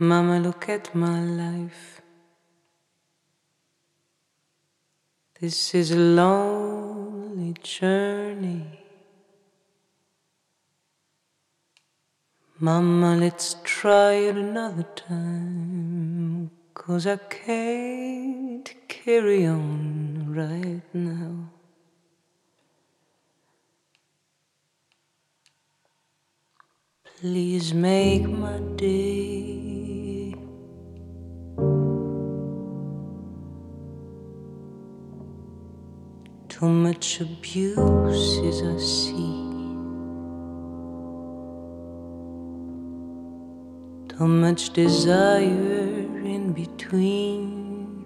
Mama, look at my life. This is a lonely journey. Mama, let's try it another time. Cause I can't carry on right now. Please make my day. Too much abuse as I see. Too much desire in between.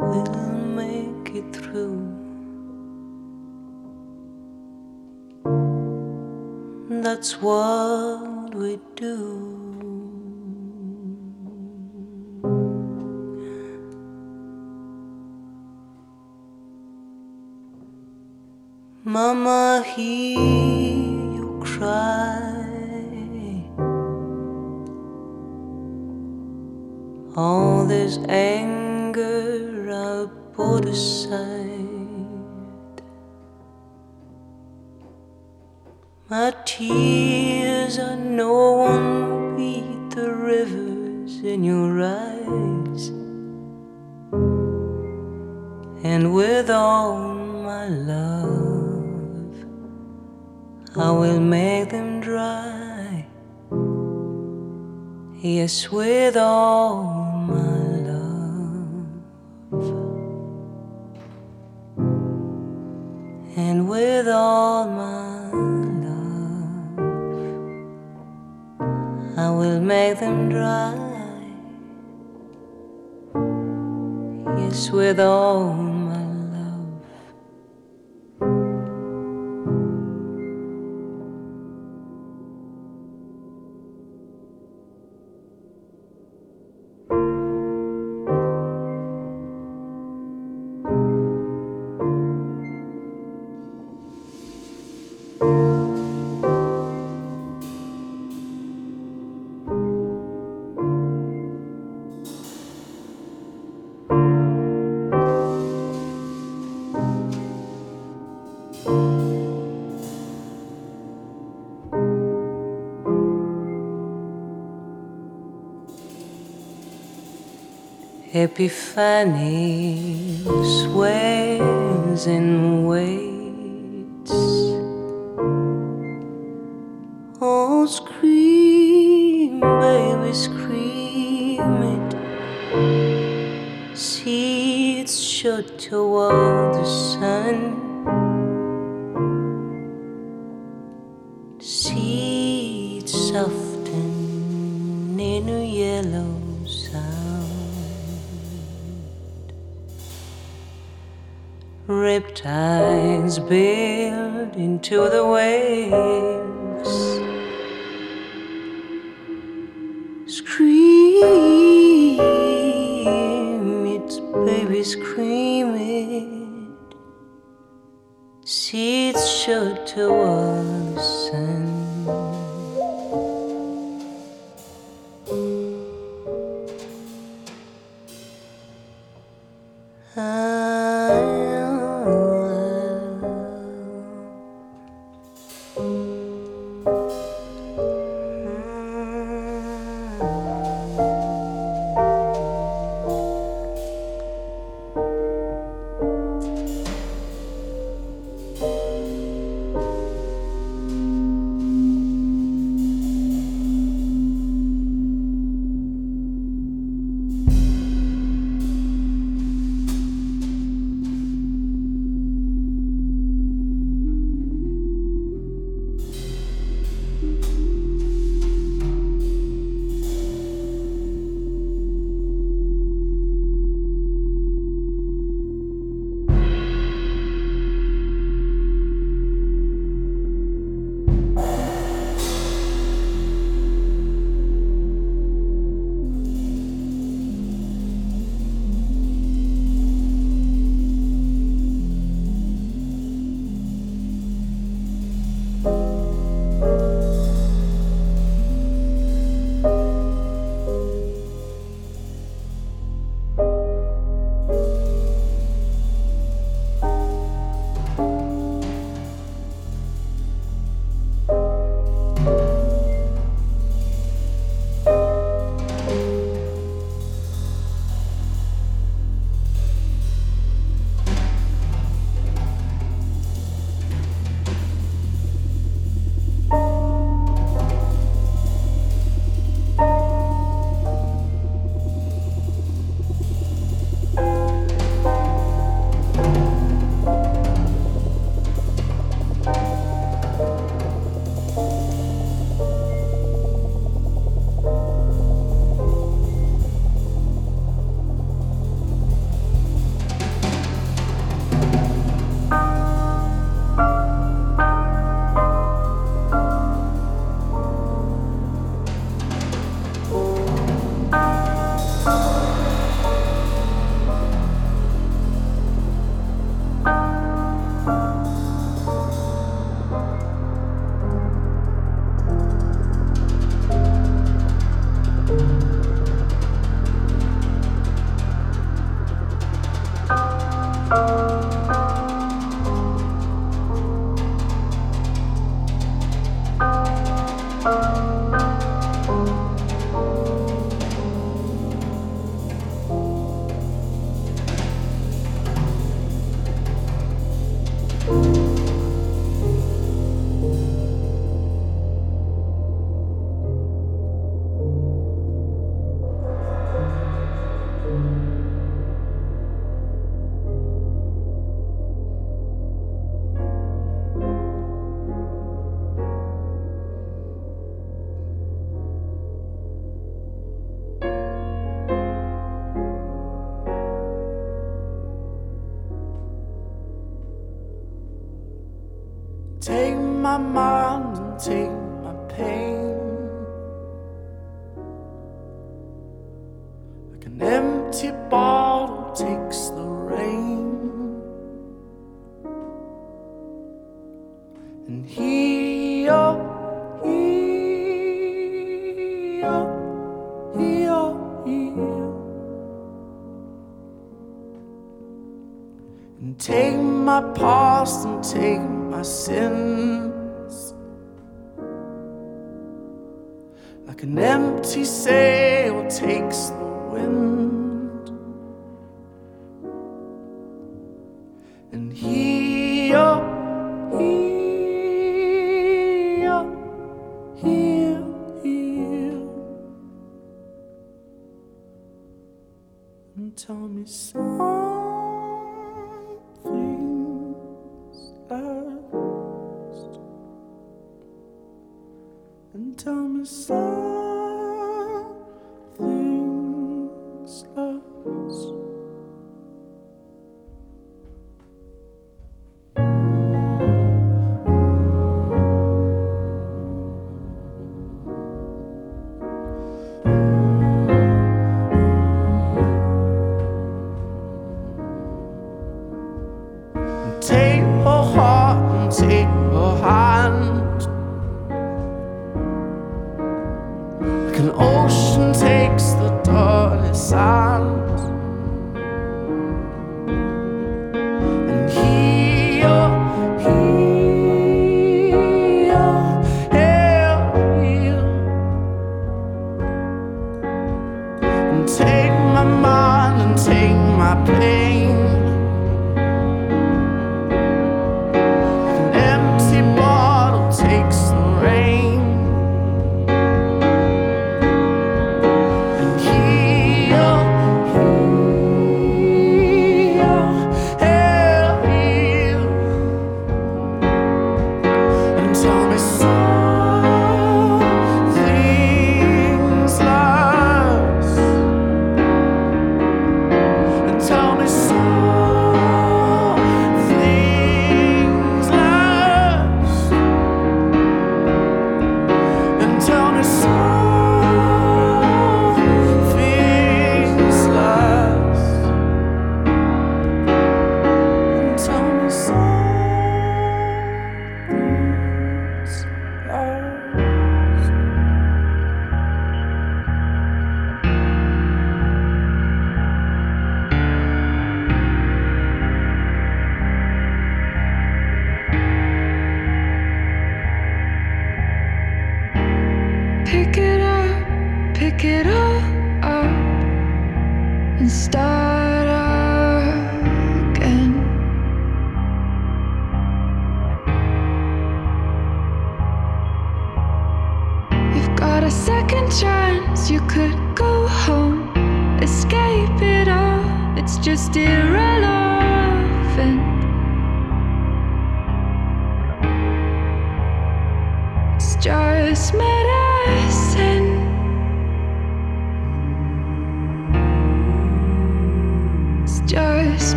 We'll make it through. That's what we do. Mama, hear you cry. All this anger I put aside. My tears I know won't beat the rivers in your eyes. And with all my love, I will make them dry. Yes, with all my love, and with all my love, I will make them dry. Yes, with all Epiphany sways and waits. Riptides build into the waves.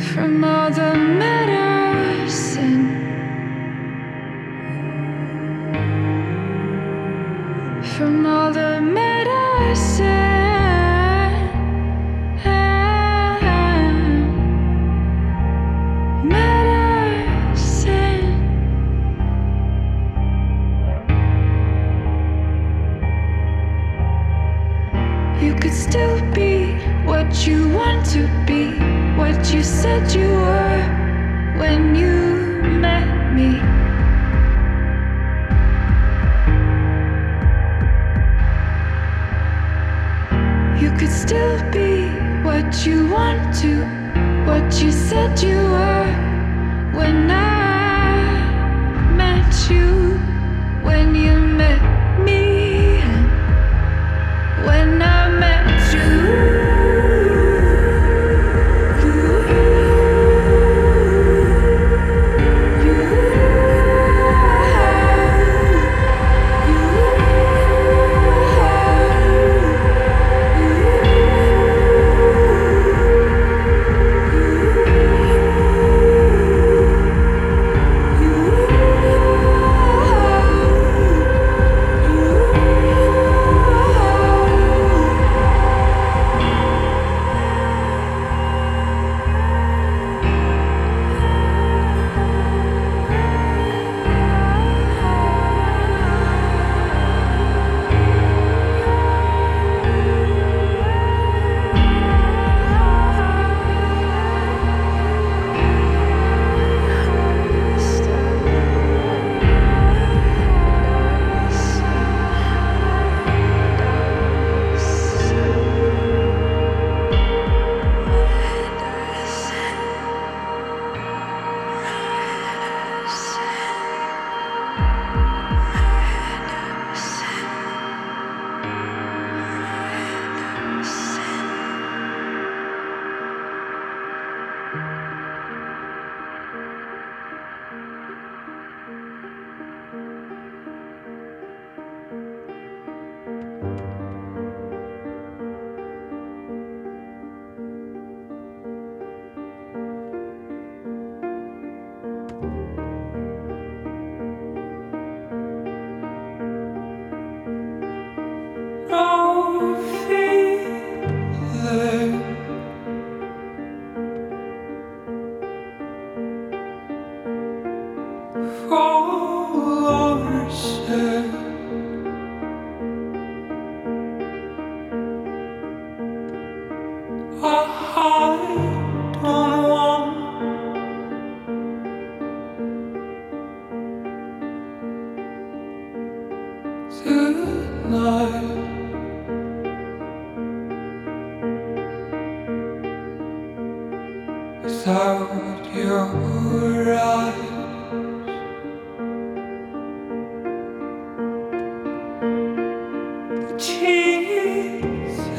From all the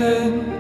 head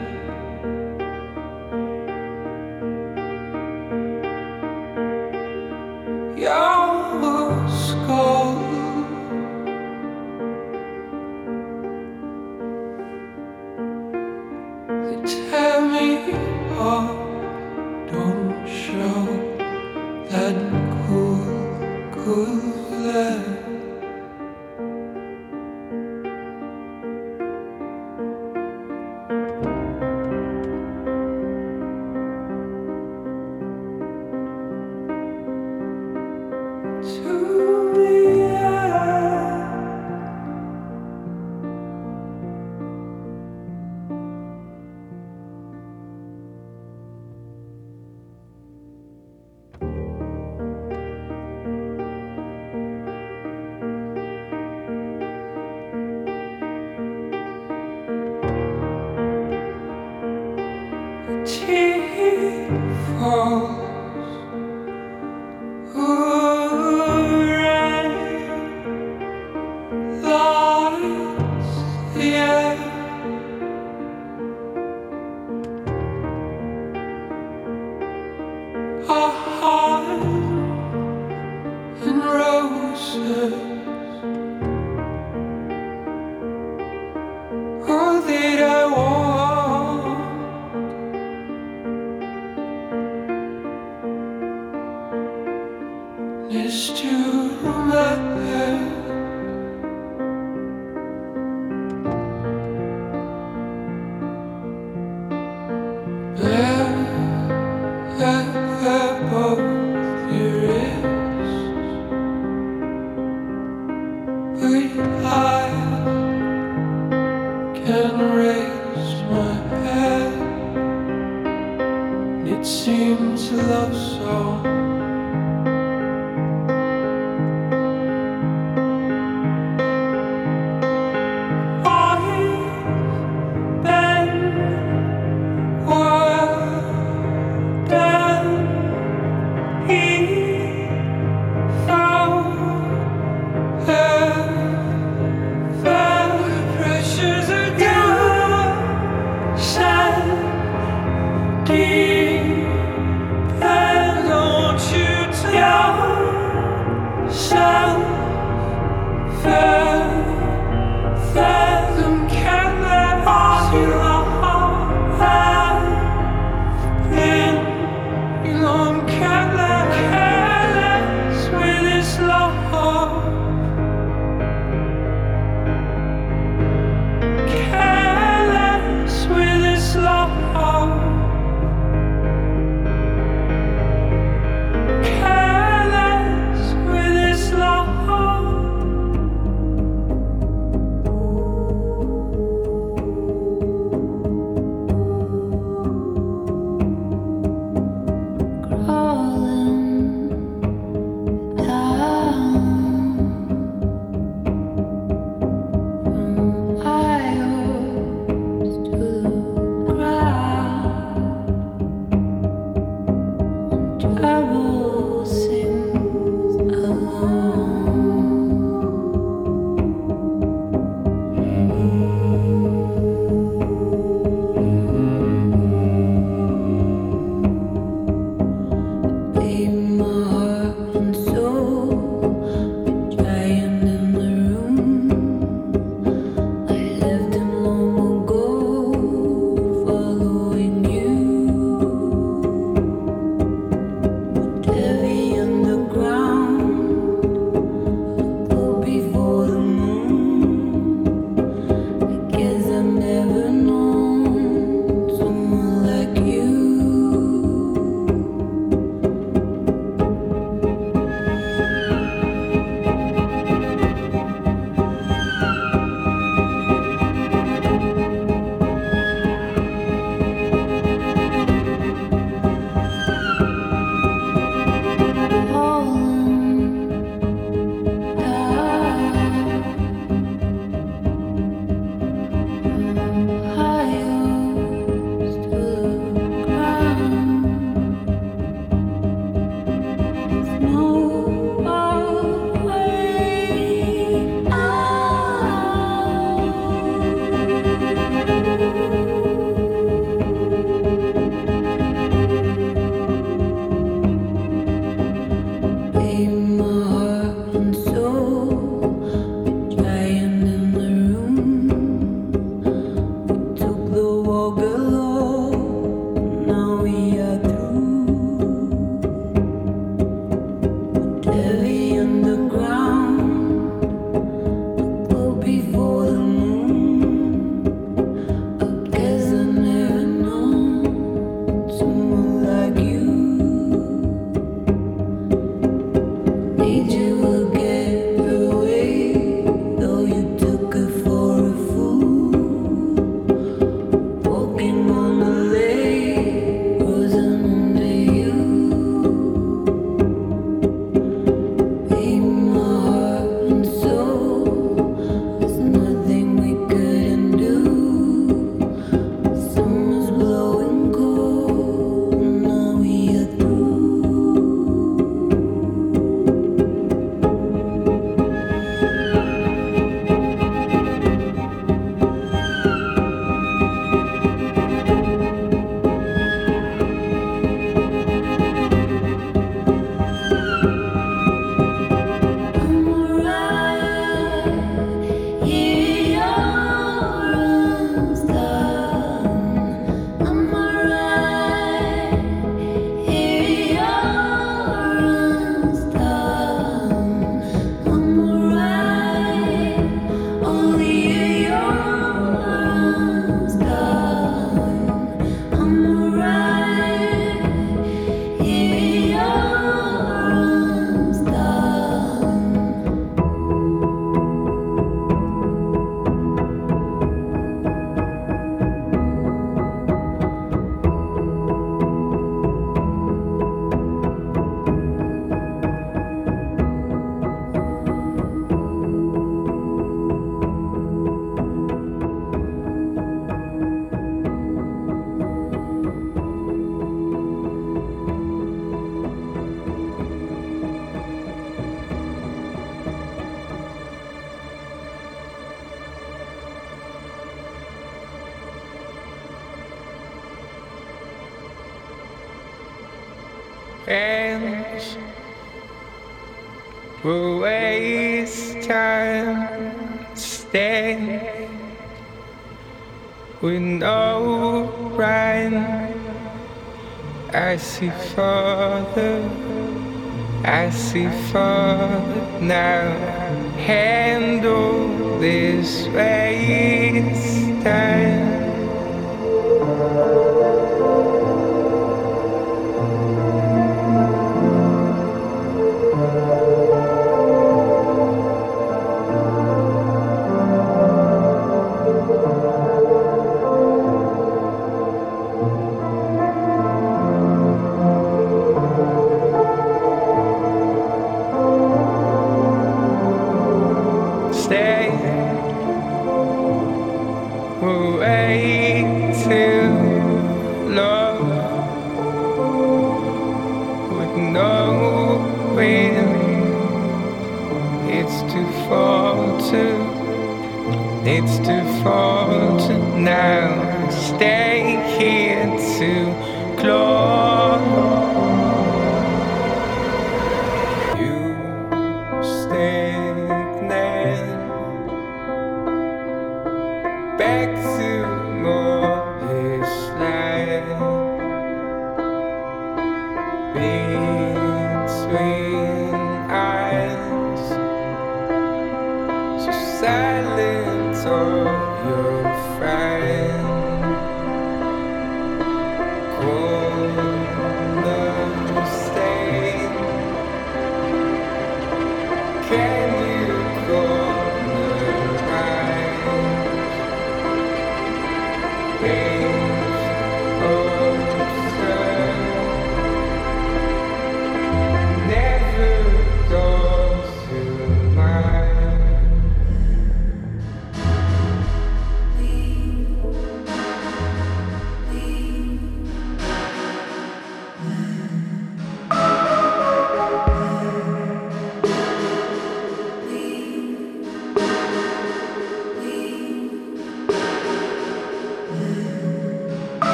is to much. See further now. Handle this waste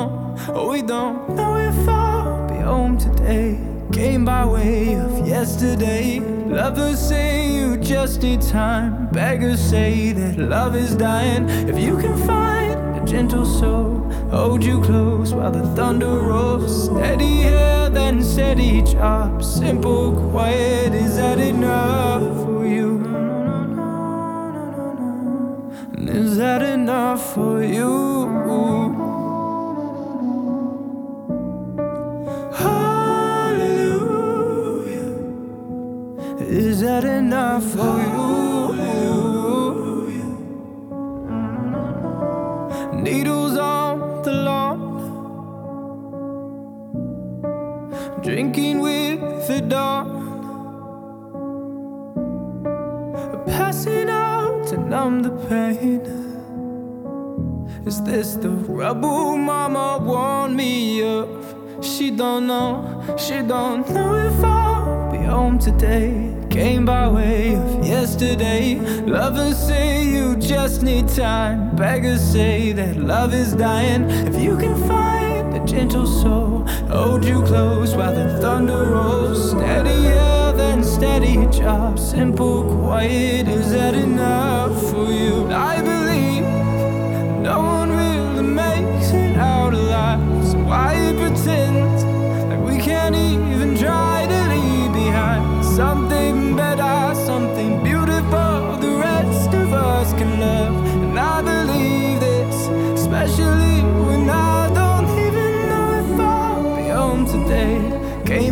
don't know, we don't know if I'll be home today. Came by way of yesterday. Lovers say you just need time. Beggars say that love is dying. If you can find a gentle soul, hold you close while the thunder rolls. Steady here, then steady chop. Simple, quiet, is that enough for you? Is that enough for you? For you? Needles on the lawn. Drinking with the dawn. Passing out to numb the pain. Is this the rubble mama warned me of? She don't know, she don't know if I'll be home today. Came by way of yesterday. Lovers say you just need time. Beggars say that love is dying. If you can find a gentle soul, hold you close while the thunder rolls. Steadier than steady job. Simple, quiet, is that enough for you? I believe no one really makes it out alive. So why pretend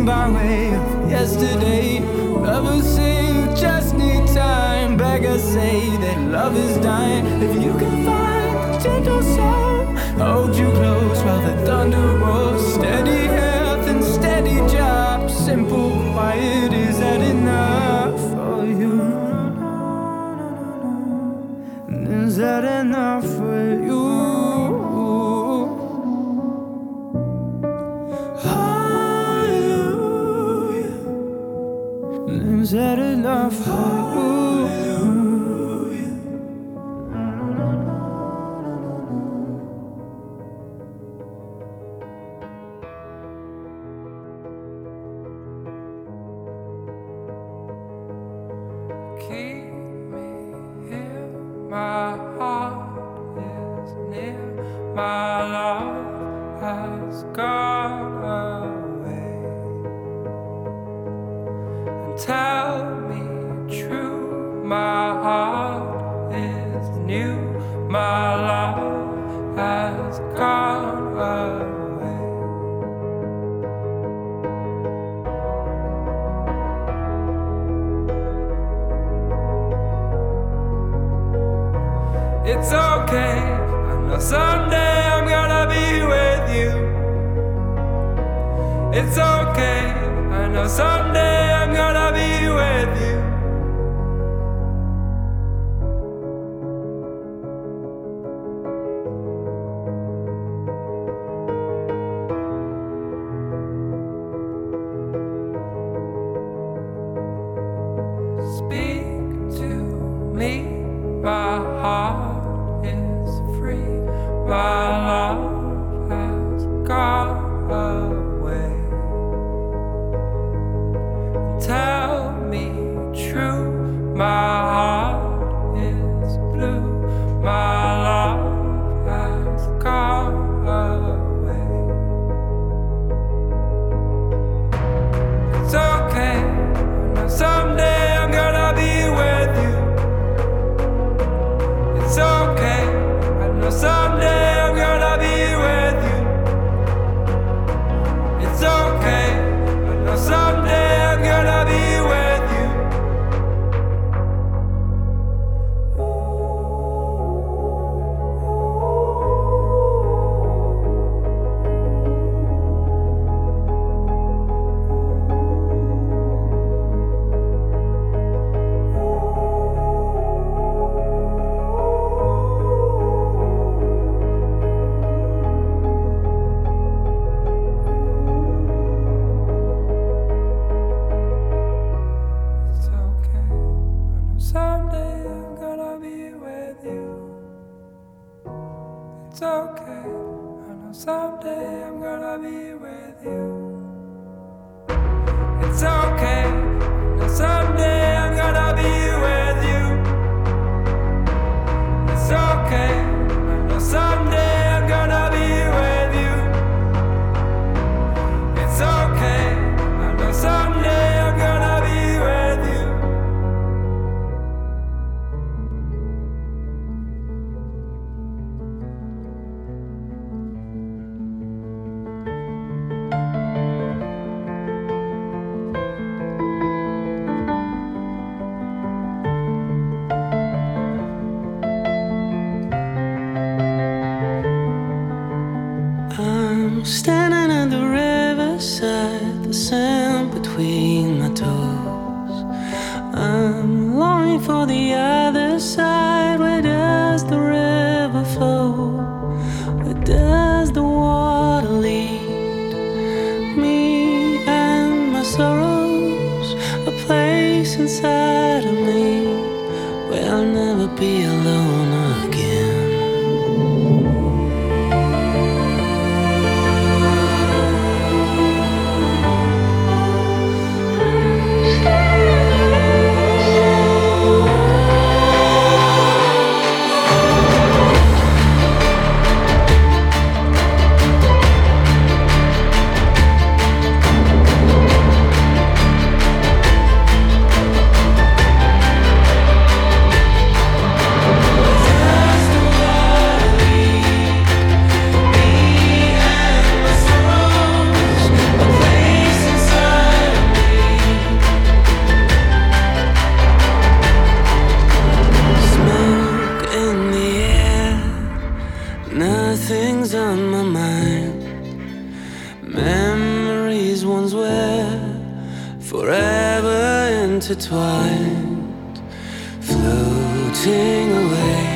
by way of yesterday. Lovers sing, just need time. Beggars say that love is dying. If you can find a gentle soul, hold you close. My love has God. things on my mind. Memories once were forever intertwined, floating away.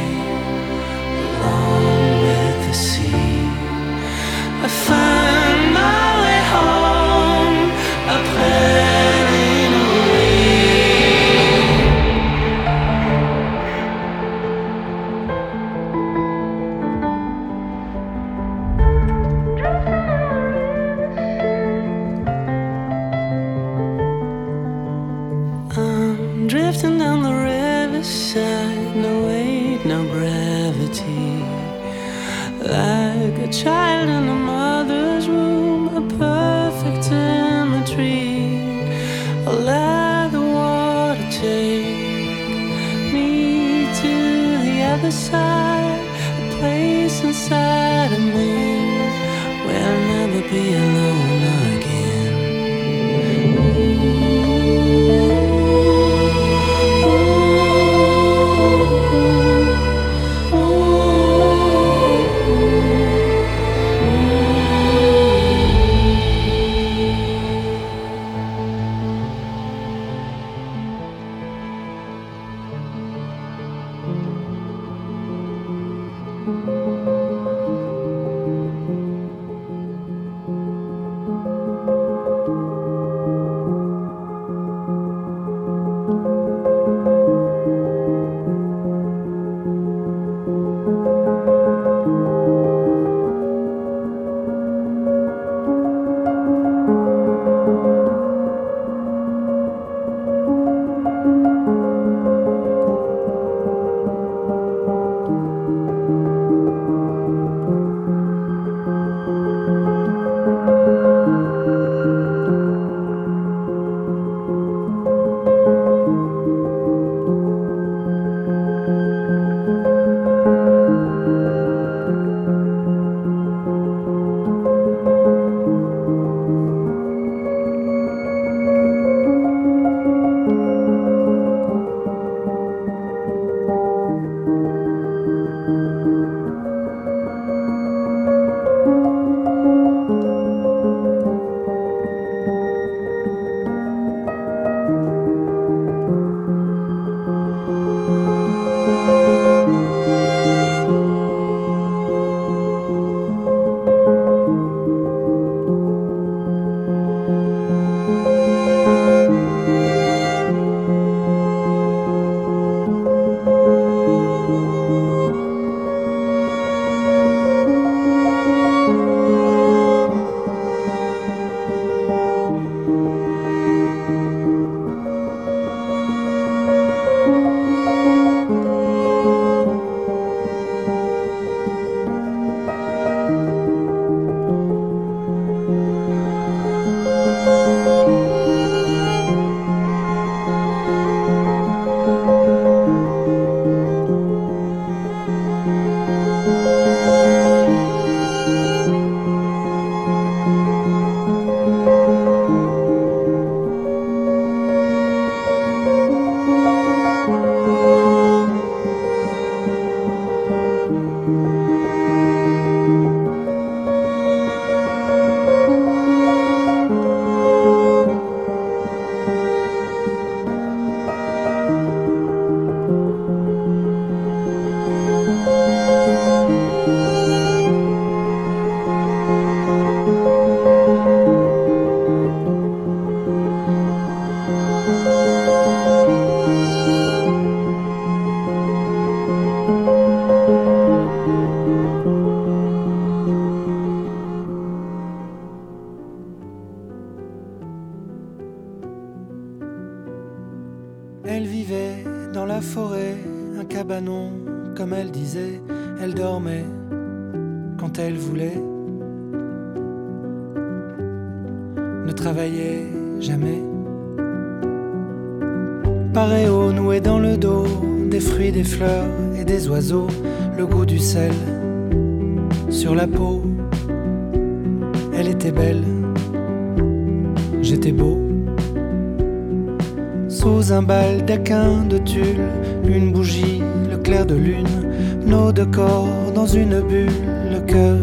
Le cœur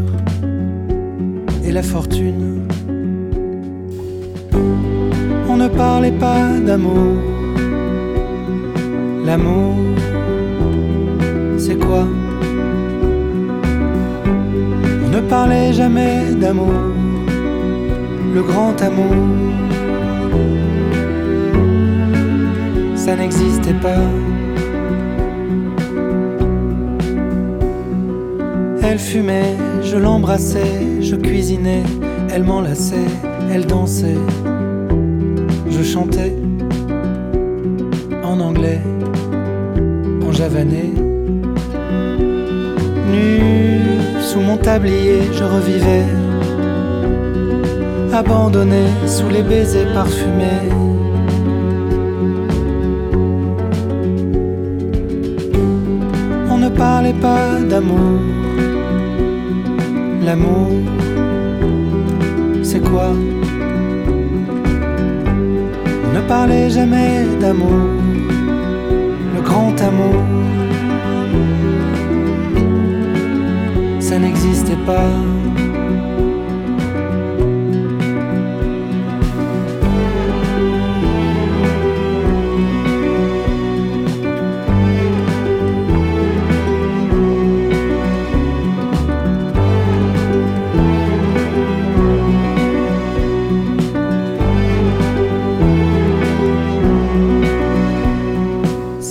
et la fortune. On ne parlait pas d'amour, L'amour, c'est quoi? On ne parlait jamais d'amour, le grand amour. Ça n'existait pas. Elle fumait, je l'embrassais, je cuisinais, elle m'enlaçait, elle dansait, je chantais en anglais, en javanais. Nu sous mon tablier, je revivais, abandonné sous les baisers parfumés. On ne parlait pas d'amour. L'amour, c'est quoi? Ne parlait jamais d'amour, le grand amour. Ça n'existait pas.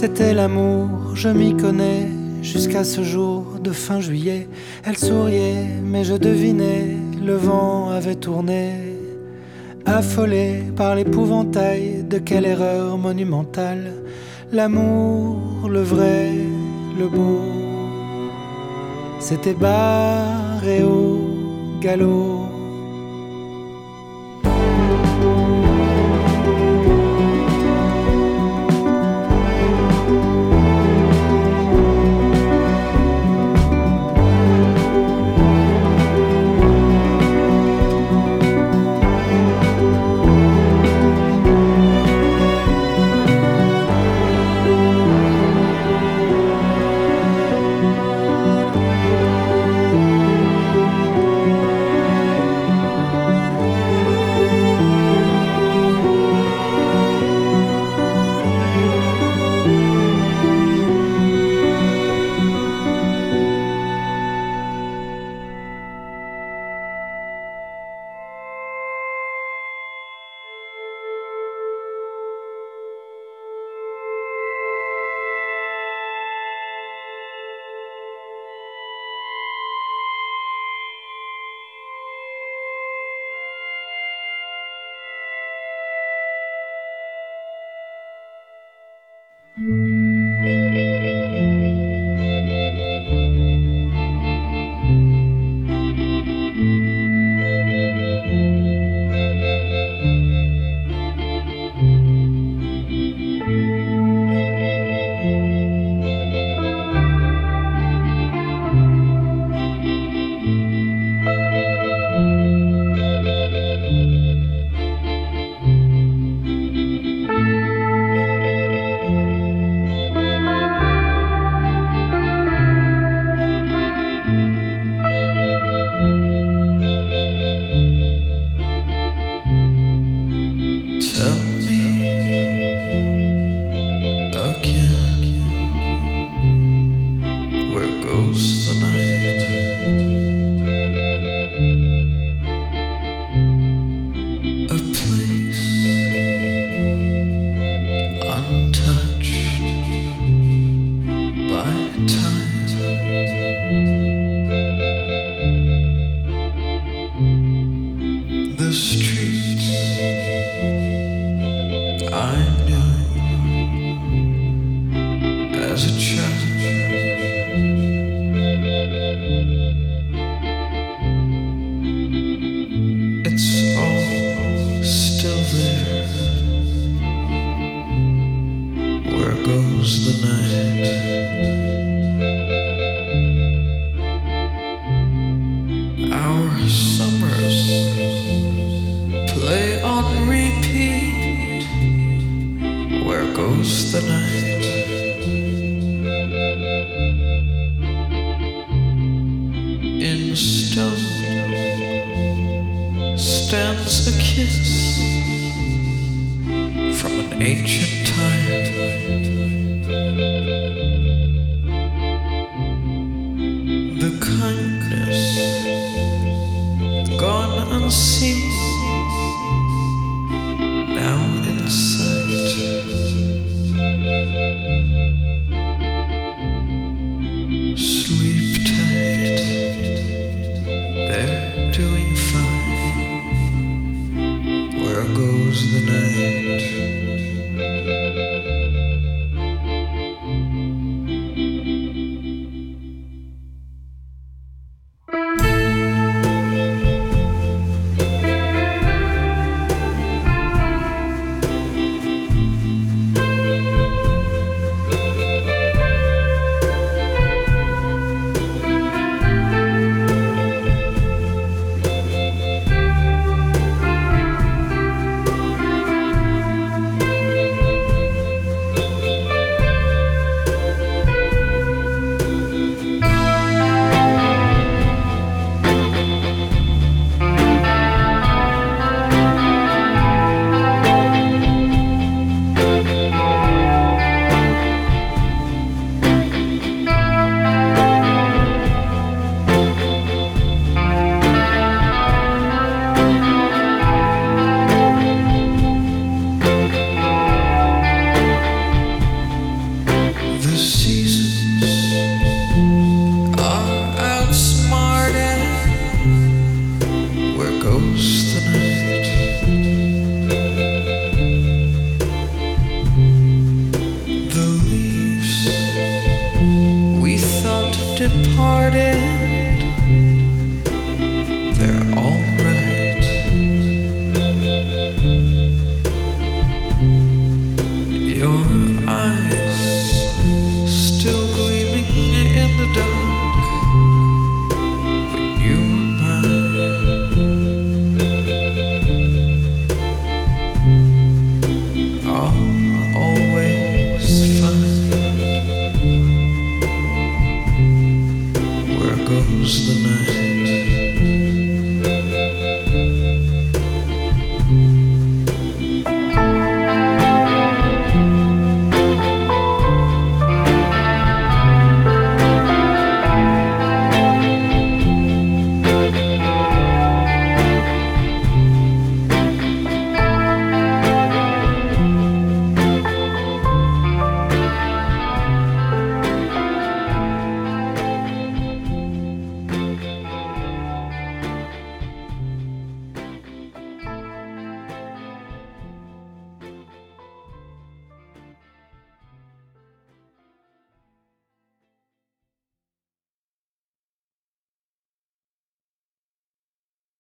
C'était l'amour, je m'y connais. Jusqu'à ce jour de fin juillet, elle souriait, mais je devinais, le vent avait tourné. Affolé par l'épouvantail de quelle erreur monumentale, l'amour, le vrai, le beau, s'était barré au galop. In stone stands a kiss from an ancient time.